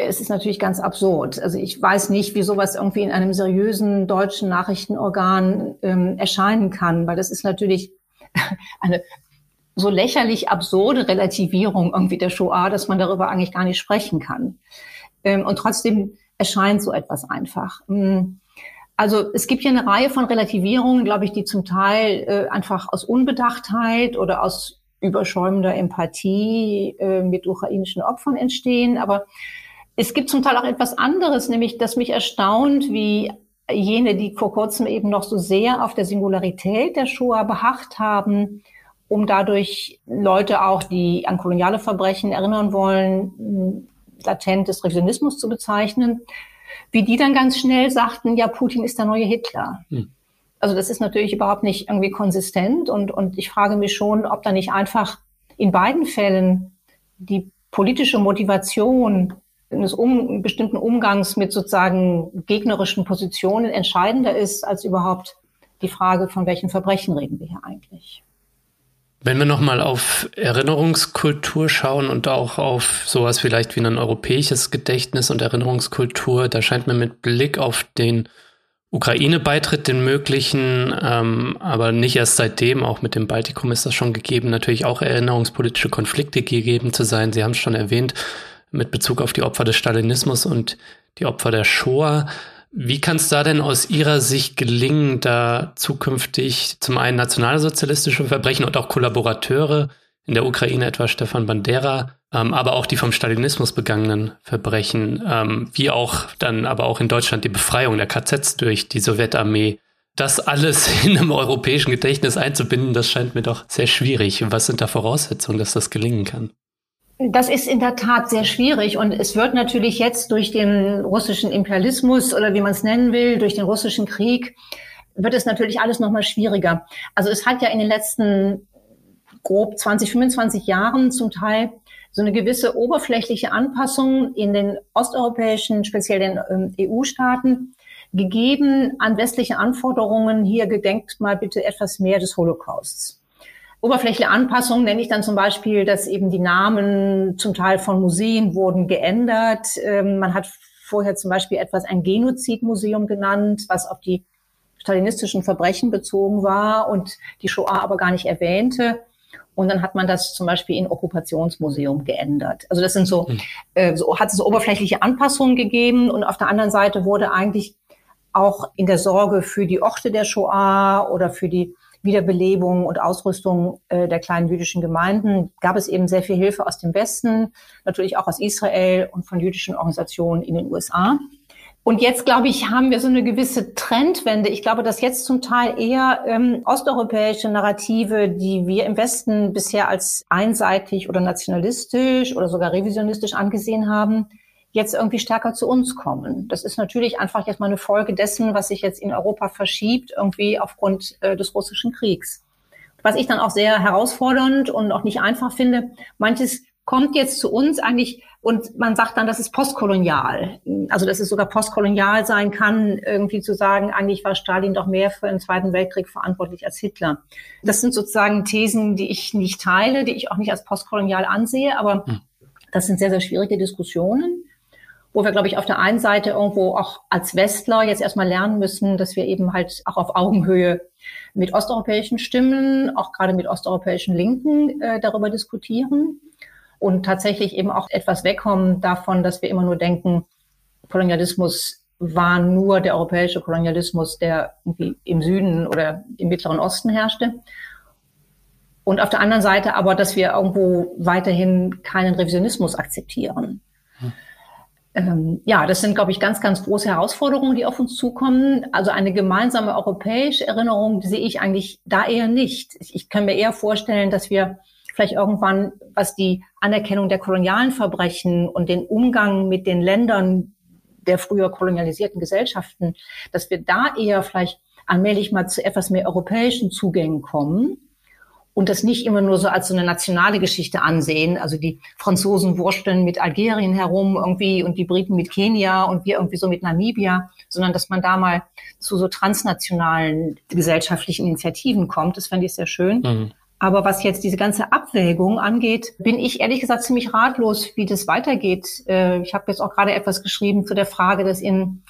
es ist natürlich ganz absurd. Also ich weiß nicht, wie sowas irgendwie in einem seriösen deutschen Nachrichtenorgan ähm, erscheinen kann, weil das ist natürlich eine so lächerlich absurde Relativierung irgendwie der Shoah, dass man darüber eigentlich gar nicht sprechen kann. Ähm, und trotzdem erscheint so etwas einfach. Ähm, also es gibt hier eine Reihe von Relativierungen, glaube ich, die zum Teil äh, einfach aus Unbedachtheit oder aus überschäumender Empathie äh, mit ukrainischen Opfern entstehen. Aber es gibt zum Teil auch etwas anderes, nämlich, dass mich erstaunt, wie jene, die vor kurzem eben noch so sehr auf der Singularität der Shoah beharrt haben, um dadurch Leute auch, die an koloniale Verbrechen erinnern wollen, latent des Revisionismus zu bezeichnen, wie die dann ganz schnell sagten, ja, Putin ist der neue Hitler. Hm. Also das ist natürlich überhaupt nicht irgendwie konsistent und, und ich frage mich schon, ob da nicht einfach in beiden Fällen die politische Motivation eines um, bestimmten Umgangs mit sozusagen gegnerischen Positionen entscheidender ist als überhaupt die Frage, von welchen Verbrechen reden wir hier eigentlich. Wenn wir nochmal auf Erinnerungskultur schauen und auch auf sowas vielleicht wie ein europäisches Gedächtnis und Erinnerungskultur, da scheint mir mit Blick auf den Ukraine-Beitritt den möglichen, ähm, aber nicht erst seitdem, auch mit dem Baltikum ist das schon gegeben, natürlich auch erinnerungspolitische Konflikte gegeben zu sein. Sie haben es schon erwähnt, mit Bezug auf die Opfer des Stalinismus und die Opfer der Shoah. Wie kann es da denn aus Ihrer Sicht gelingen, da zukünftig zum einen nationalsozialistische Verbrechen und auch Kollaborateure in der Ukraine, etwa Stefan Bandera, ähm, aber auch die vom Stalinismus begangenen Verbrechen, ähm, wie auch dann aber auch in Deutschland die Befreiung der KZs durch die Sowjetarmee. Das alles in einem europäischen Gedächtnis einzubinden, das scheint mir doch sehr schwierig. Was sind da Voraussetzungen, dass das gelingen kann? Das ist in der Tat sehr schwierig und es wird natürlich jetzt durch den russischen Imperialismus oder wie man es nennen will, durch den russischen Krieg, wird es natürlich alles nochmal schwieriger. Also es hat ja in den letzten grob 20, 25 Jahren zum Teil so eine gewisse oberflächliche Anpassung in den osteuropäischen, speziell den ähm, EU-Staaten gegeben an westliche Anforderungen. Hier gedenkt mal bitte etwas mehr des Holocausts. Oberflächliche Anpassung nenne ich dann zum Beispiel, dass eben die Namen zum Teil von Museen wurden geändert. Ähm, man hat vorher zum Beispiel etwas ein Genozidmuseum genannt, was auf die stalinistischen Verbrechen bezogen war und die Shoah aber gar nicht erwähnte. Und dann hat man das zum Beispiel in Okkupationsmuseum geändert. Also das sind so, hm. äh, so hat es so oberflächliche Anpassungen gegeben. Und auf der anderen Seite wurde eigentlich auch in der Sorge für die Orte der Shoah oder für die Wiederbelebung und Ausrüstung äh, der kleinen jüdischen Gemeinden gab es eben sehr viel Hilfe aus dem Westen, natürlich auch aus Israel und von jüdischen Organisationen in den USA. Und jetzt, glaube ich, haben wir so eine gewisse Trendwende. Ich glaube, dass jetzt zum Teil eher ähm, osteuropäische Narrative, die wir im Westen bisher als einseitig oder nationalistisch oder sogar revisionistisch angesehen haben, jetzt irgendwie stärker zu uns kommen. Das ist natürlich einfach jetzt mal eine Folge dessen, was sich jetzt in Europa verschiebt, irgendwie aufgrund äh, des russischen Kriegs. Was ich dann auch sehr herausfordernd und auch nicht einfach finde, manches kommt jetzt zu uns eigentlich und man sagt dann, das ist postkolonial. Also, dass es sogar postkolonial sein kann, irgendwie zu sagen, eigentlich war Stalin doch mehr für den Zweiten Weltkrieg verantwortlich als Hitler. Das sind sozusagen Thesen, die ich nicht teile, die ich auch nicht als postkolonial ansehe, aber hm. das sind sehr, sehr schwierige Diskussionen wo wir, glaube ich, auf der einen Seite irgendwo auch als Westler jetzt erstmal lernen müssen, dass wir eben halt auch auf Augenhöhe mit osteuropäischen Stimmen, auch gerade mit osteuropäischen Linken äh, darüber diskutieren und tatsächlich eben auch etwas wegkommen davon, dass wir immer nur denken, Kolonialismus war nur der europäische Kolonialismus, der irgendwie im Süden oder im Mittleren Osten herrschte. Und auf der anderen Seite aber, dass wir irgendwo weiterhin keinen Revisionismus akzeptieren. Hm. Ähm, ja, das sind, glaube ich, ganz, ganz große Herausforderungen, die auf uns zukommen. Also eine gemeinsame europäische Erinnerung sehe ich eigentlich da eher nicht. Ich, ich kann mir eher vorstellen, dass wir vielleicht irgendwann, was die Anerkennung der kolonialen Verbrechen und den Umgang mit den Ländern der früher kolonialisierten Gesellschaften, dass wir da eher vielleicht allmählich mal zu etwas mehr europäischen Zugängen kommen und das nicht immer nur so als so eine nationale Geschichte ansehen. Also die Franzosen wursteln mit Algerien herum irgendwie und die Briten mit Kenia und wir irgendwie so mit Namibia, sondern dass man da mal zu so transnationalen gesellschaftlichen Initiativen kommt. Das fände ich sehr schön. Mhm. Aber was jetzt diese ganze Abwägung angeht, bin ich ehrlich gesagt ziemlich ratlos, wie das weitergeht. Äh, ich habe jetzt auch gerade etwas geschrieben zu der Frage, dass in,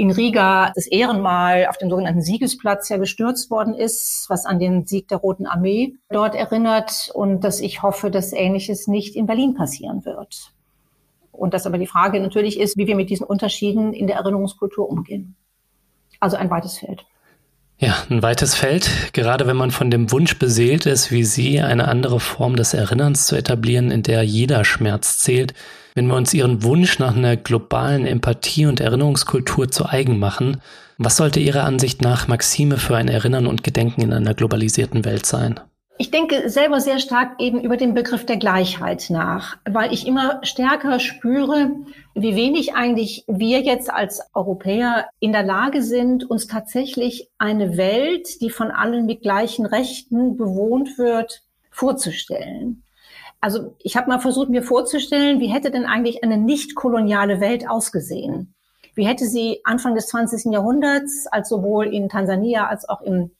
in Riga das Ehrenmal auf dem sogenannten Siegesplatz ja gestürzt worden ist, was an den Sieg der Roten Armee dort erinnert und dass ich hoffe, dass Ähnliches nicht in Berlin passieren wird. Und dass aber die Frage natürlich ist, wie wir mit diesen Unterschieden in der Erinnerungskultur umgehen. Also ein weites Feld. Ja, ein weites Feld, gerade wenn man von dem Wunsch beseelt ist, wie Sie, eine andere Form des Erinnerns zu etablieren, in der jeder Schmerz zählt. Wenn wir uns Ihren Wunsch nach einer globalen Empathie und Erinnerungskultur zu eigen machen, was sollte Ihrer Ansicht nach Maxime für ein Erinnern und Gedenken in einer globalisierten Welt sein? Ich denke selber sehr stark eben über den Begriff der Gleichheit nach, weil ich immer stärker spüre, wie wenig eigentlich wir jetzt als Europäer in der Lage sind, uns tatsächlich eine Welt, die von allen mit gleichen Rechten bewohnt wird, vorzustellen. Also ich habe mal versucht, mir vorzustellen, wie hätte denn eigentlich eine nicht koloniale Welt ausgesehen? Wie hätte sie Anfang des 20. Jahrhunderts, als sowohl in Tansania als auch im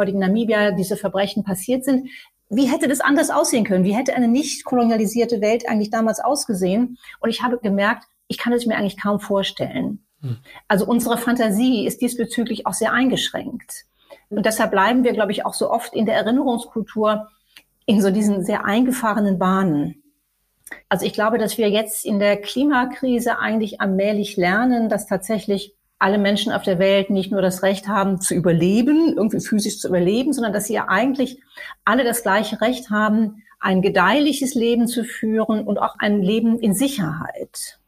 heutigen Namibia diese Verbrechen passiert sind. Wie hätte das anders aussehen können? Wie hätte eine nicht kolonialisierte Welt eigentlich damals ausgesehen? Und ich habe gemerkt, ich kann es mir eigentlich kaum vorstellen. Hm. Also unsere Fantasie ist diesbezüglich auch sehr eingeschränkt. Und deshalb bleiben wir, glaube ich, auch so oft in der Erinnerungskultur in so diesen sehr eingefahrenen Bahnen. Also ich glaube, dass wir jetzt in der Klimakrise eigentlich allmählich lernen, dass tatsächlich alle Menschen auf der Welt nicht nur das Recht haben zu überleben, irgendwie physisch zu überleben, sondern dass sie ja eigentlich alle das gleiche Recht haben, ein gedeihliches Leben zu führen und auch ein Leben in Sicherheit.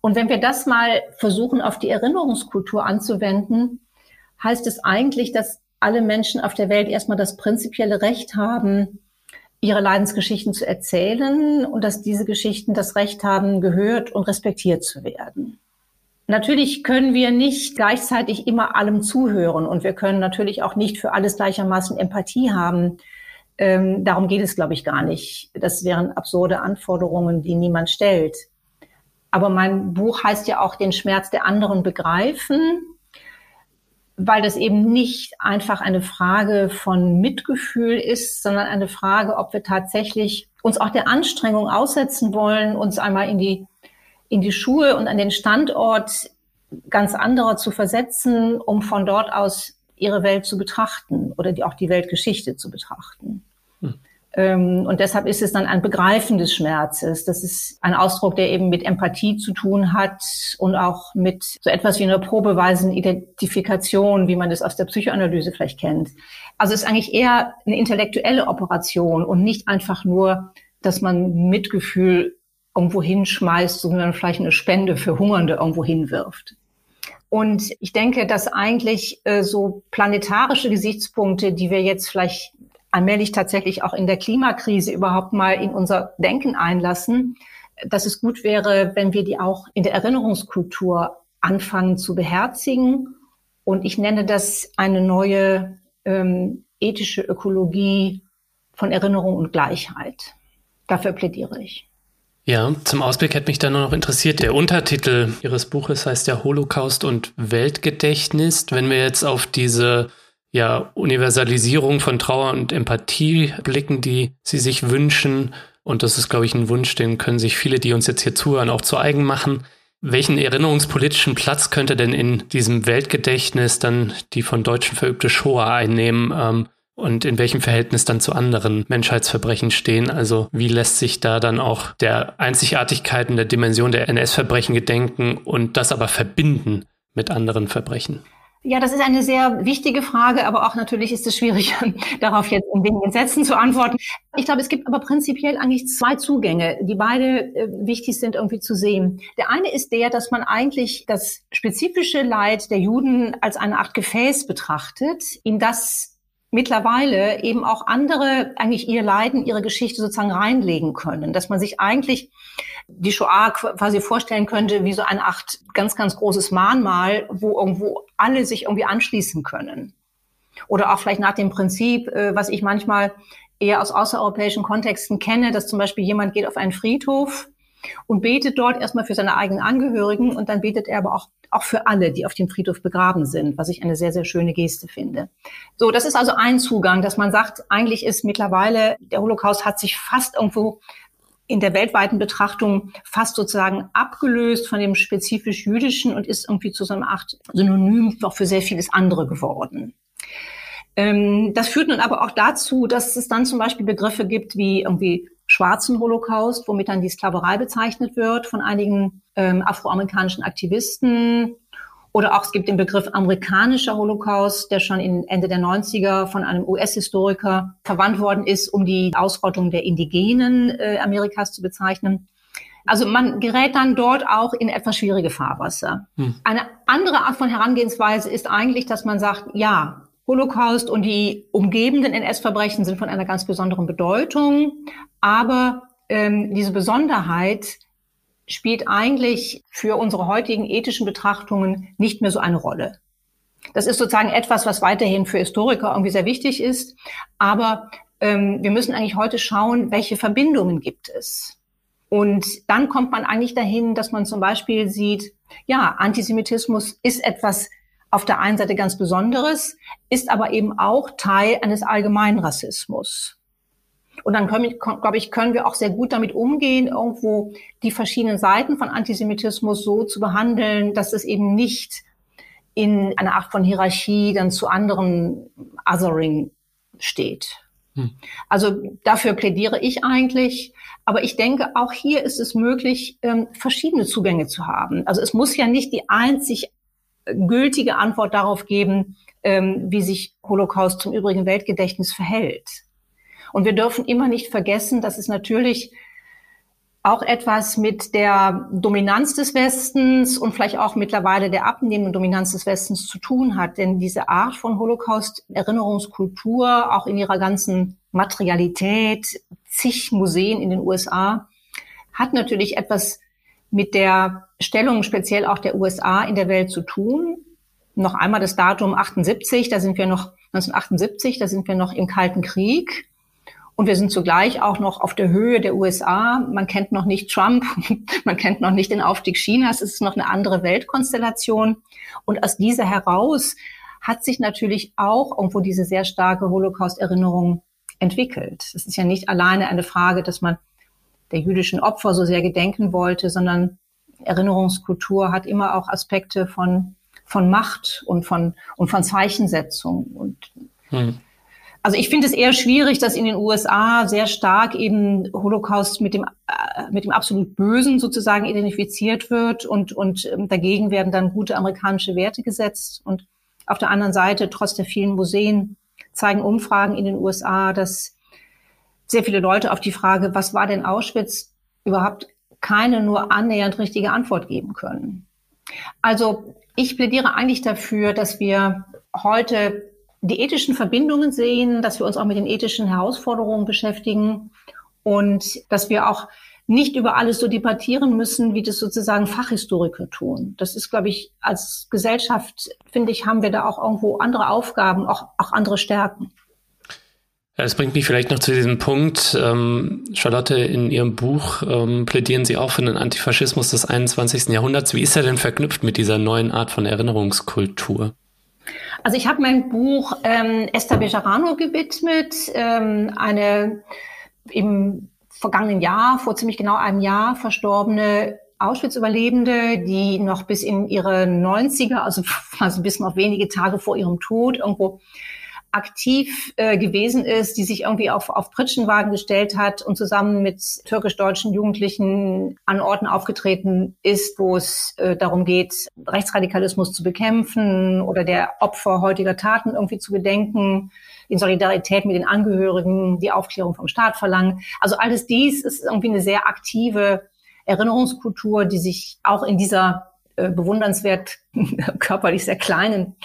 Und wenn wir das mal versuchen, auf die Erinnerungskultur anzuwenden, heißt es eigentlich, dass alle Menschen auf der Welt erstmal das prinzipielle Recht haben, ihre Leidensgeschichten zu erzählen und dass diese Geschichten das Recht haben, gehört und respektiert zu werden. Natürlich können wir nicht gleichzeitig immer allem zuhören und wir können natürlich auch nicht für alles gleichermaßen Empathie haben. Ähm, darum geht es, glaube ich, gar nicht. Das wären absurde Anforderungen, die niemand stellt. Aber mein Buch heißt ja auch den Schmerz der anderen begreifen weil das eben nicht einfach eine Frage von Mitgefühl ist, sondern eine Frage, ob wir tatsächlich uns auch der Anstrengung aussetzen wollen, uns einmal in die, in die Schuhe und an den Standort ganz anderer zu versetzen, um von dort aus ihre Welt zu betrachten oder die, auch die Weltgeschichte zu betrachten. Ähm, und deshalb ist es dann ein Begreifen des Schmerzes. Das ist ein Ausdruck, der eben mit Empathie zu tun hat und auch mit so etwas wie einer probeweisen Identifikation, wie man das aus der Psychoanalyse vielleicht kennt. Also es ist eigentlich eher eine intellektuelle Operation und nicht einfach nur, dass man Mitgefühl irgendwo hinschmeißt, sondern vielleicht eine Spende für Hungernde irgendwo hinwirft. Und ich denke, dass eigentlich äh, so planetarische Gesichtspunkte, die wir jetzt vielleicht allmählich tatsächlich auch in der Klimakrise überhaupt mal in unser Denken einlassen, dass es gut wäre, wenn wir die auch in der Erinnerungskultur anfangen zu beherzigen. Und ich nenne das eine neue ähm, ethische Ökologie von Erinnerung und Gleichheit. Dafür plädiere ich. Ja, zum Ausblick hätte mich dann noch interessiert, der Untertitel Ihres Buches heißt ja Holocaust und Weltgedächtnis. Wenn wir jetzt auf diese ja, Universalisierung von Trauer und Empathie blicken, die sie sich wünschen. Und das ist, glaube ich, ein Wunsch, den können sich viele, die uns jetzt hier zuhören, auch zu eigen machen. Welchen erinnerungspolitischen Platz könnte denn in diesem Weltgedächtnis dann die von Deutschen verübte Shoah einnehmen? Ähm, und in welchem Verhältnis dann zu anderen Menschheitsverbrechen stehen. Also wie lässt sich da dann auch der Einzigartigkeiten der Dimension der NS-Verbrechen gedenken und das aber verbinden mit anderen Verbrechen? Ja, das ist eine sehr wichtige Frage, aber auch natürlich ist es schwierig, darauf jetzt in wenigen Sätzen zu antworten. Ich glaube, es gibt aber prinzipiell eigentlich zwei Zugänge, die beide äh, wichtig sind irgendwie zu sehen. Der eine ist der, dass man eigentlich das spezifische Leid der Juden als eine Art Gefäß betrachtet, in das mittlerweile eben auch andere eigentlich ihr Leiden, ihre Geschichte sozusagen reinlegen können, dass man sich eigentlich die Shoah quasi vorstellen könnte wie so eine Art ganz, ganz großes Mahnmal, wo irgendwo alle sich irgendwie anschließen können. Oder auch vielleicht nach dem Prinzip, äh, was ich manchmal eher aus außereuropäischen Kontexten kenne, dass zum Beispiel jemand geht auf einen Friedhof und betet dort erstmal für seine eigenen Angehörigen und dann betet er aber auch, auch für alle, die auf dem Friedhof begraben sind, was ich eine sehr, sehr schöne Geste finde. So, das ist also ein Zugang, dass man sagt, eigentlich ist mittlerweile, der Holocaust hat sich fast irgendwo in der weltweiten Betrachtung fast sozusagen abgelöst von dem spezifisch jüdischen und ist irgendwie zu so einer Art Synonym auch für sehr vieles andere geworden. Ähm, das führt nun aber auch dazu, dass es dann zum Beispiel Begriffe gibt wie irgendwie schwarzen Holocaust, womit dann die Sklaverei bezeichnet wird von einigen ähm, afroamerikanischen Aktivisten. Oder auch es gibt den Begriff amerikanischer Holocaust, der schon in Ende der 90er von einem US-Historiker verwandt worden ist, um die Ausrottung der Indigenen äh, Amerikas zu bezeichnen. Also man gerät dann dort auch in etwas schwierige Fahrwasser. Hm. Eine andere Art von Herangehensweise ist eigentlich, dass man sagt, ja, Holocaust und die umgebenden NS-Verbrechen sind von einer ganz besonderen Bedeutung. Aber ähm, diese Besonderheit spielt eigentlich für unsere heutigen ethischen Betrachtungen nicht mehr so eine Rolle. Das ist sozusagen etwas, was weiterhin für Historiker irgendwie sehr wichtig ist. Aber ähm, wir müssen eigentlich heute schauen, welche Verbindungen gibt es. Und dann kommt man eigentlich dahin, dass man zum Beispiel sieht, ja, Antisemitismus ist etwas auf der einen Seite ganz Besonderes, ist aber eben auch Teil eines allgemeinen Rassismus. Und dann, glaube ich, können wir auch sehr gut damit umgehen, irgendwo die verschiedenen Seiten von Antisemitismus so zu behandeln, dass es eben nicht in einer Art von Hierarchie dann zu anderen Othering steht. Hm. Also dafür plädiere ich eigentlich. Aber ich denke, auch hier ist es möglich, ähm, verschiedene Zugänge zu haben. Also es muss ja nicht die einzig gültige Antwort darauf geben, ähm, wie sich Holocaust zum übrigen Weltgedächtnis verhält. Und wir dürfen immer nicht vergessen, dass es natürlich auch etwas mit der Dominanz des Westens und vielleicht auch mittlerweile der abnehmenden Dominanz des Westens zu tun hat. Denn diese Art von Holocaust-Erinnerungskultur, auch in ihrer ganzen Materialität, zig Museen in den USA, hat natürlich etwas mit der Stellung speziell auch der USA in der Welt zu tun. Noch einmal das Datum 78, da sind wir noch 1978, da sind wir noch im Kalten Krieg. Und wir sind zugleich auch noch auf der Höhe der USA. Man kennt noch nicht Trump, man kennt noch nicht den Aufstieg Chinas. Es ist noch eine andere Weltkonstellation. Und aus dieser heraus hat sich natürlich auch irgendwo diese sehr starke Holocaust-Erinnerung entwickelt. Es ist ja nicht alleine eine Frage, dass man der jüdischen Opfer so sehr gedenken wollte, sondern Erinnerungskultur hat immer auch Aspekte von, von Macht und von, und von Zeichensetzung. Und hm. Also ich finde es eher schwierig, dass in den USA sehr stark eben Holocaust mit dem, äh, mit dem absolut Bösen sozusagen identifiziert wird und, und ähm, dagegen werden dann gute amerikanische Werte gesetzt. Und auf der anderen Seite, trotz der vielen Museen, zeigen Umfragen in den USA, dass sehr viele Leute auf die Frage, was war denn Auschwitz, überhaupt keine nur annähernd richtige Antwort geben können. Also ich plädiere eigentlich dafür, dass wir heute die ethischen Verbindungen sehen, dass wir uns auch mit den ethischen Herausforderungen beschäftigen und dass wir auch nicht über alles so debattieren müssen, wie das sozusagen Fachhistoriker tun. Das ist, glaube ich, als Gesellschaft, finde ich, haben wir da auch irgendwo andere Aufgaben, auch, auch andere Stärken. Das bringt mich vielleicht noch zu diesem Punkt. Ähm, Charlotte, in Ihrem Buch ähm, plädieren Sie auch für den Antifaschismus des 21. Jahrhunderts. Wie ist er denn verknüpft mit dieser neuen Art von Erinnerungskultur? Also ich habe mein Buch ähm, Esther Bejarano gewidmet, ähm, eine im vergangenen Jahr, vor ziemlich genau einem Jahr verstorbene Auschwitz-Überlebende, die noch bis in ihre 90er, also, also bis noch wenige Tage vor ihrem Tod irgendwo aktiv äh, gewesen ist, die sich irgendwie auf, auf Pritschenwagen gestellt hat und zusammen mit türkisch-deutschen Jugendlichen an Orten aufgetreten ist, wo es äh, darum geht, Rechtsradikalismus zu bekämpfen oder der Opfer heutiger Taten irgendwie zu gedenken, in Solidarität mit den Angehörigen die Aufklärung vom Staat verlangen. Also alles dies ist irgendwie eine sehr aktive Erinnerungskultur, die sich auch in dieser äh, bewundernswert körperlich sehr kleinen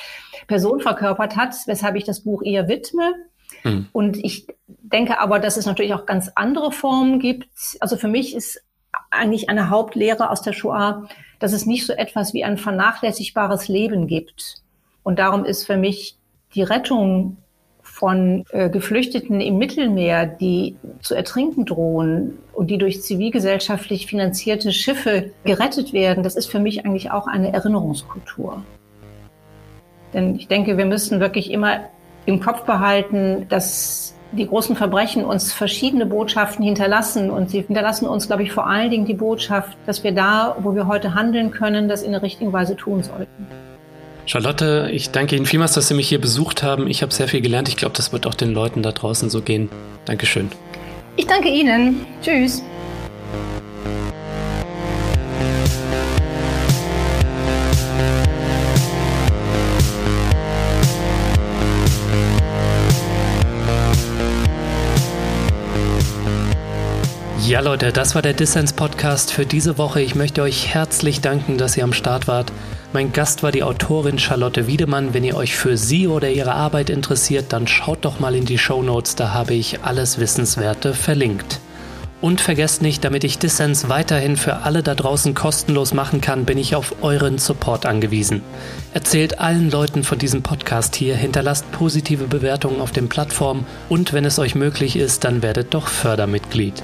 Person verkörpert hat, weshalb ich das Buch ihr widme. Mhm. Und ich denke aber, dass es natürlich auch ganz andere Formen gibt. Also für mich ist eigentlich eine Hauptlehre aus der Shoah, dass es nicht so etwas wie ein vernachlässigbares Leben gibt. Und darum ist für mich die Rettung von äh, Geflüchteten im Mittelmeer, die zu ertrinken drohen und die durch zivilgesellschaftlich finanzierte Schiffe gerettet werden, das ist für mich eigentlich auch eine Erinnerungskultur. Denn ich denke, wir müssen wirklich immer im Kopf behalten, dass die großen Verbrechen uns verschiedene Botschaften hinterlassen. Und sie hinterlassen uns, glaube ich, vor allen Dingen die Botschaft, dass wir da, wo wir heute handeln können, das in der richtigen Weise tun sollten. Charlotte, ich danke Ihnen vielmals, dass Sie mich hier besucht haben. Ich habe sehr viel gelernt. Ich glaube, das wird auch den Leuten da draußen so gehen. Dankeschön. Ich danke Ihnen. Tschüss. Ja Leute, das war der Dissens Podcast für diese Woche. Ich möchte euch herzlich danken, dass ihr am Start wart. Mein Gast war die Autorin Charlotte Wiedemann. Wenn ihr euch für sie oder ihre Arbeit interessiert, dann schaut doch mal in die Show Notes, da habe ich alles Wissenswerte verlinkt. Und vergesst nicht, damit ich Dissens weiterhin für alle da draußen kostenlos machen kann, bin ich auf euren Support angewiesen. Erzählt allen Leuten von diesem Podcast hier, hinterlasst positive Bewertungen auf den Plattformen und wenn es euch möglich ist, dann werdet doch Fördermitglied.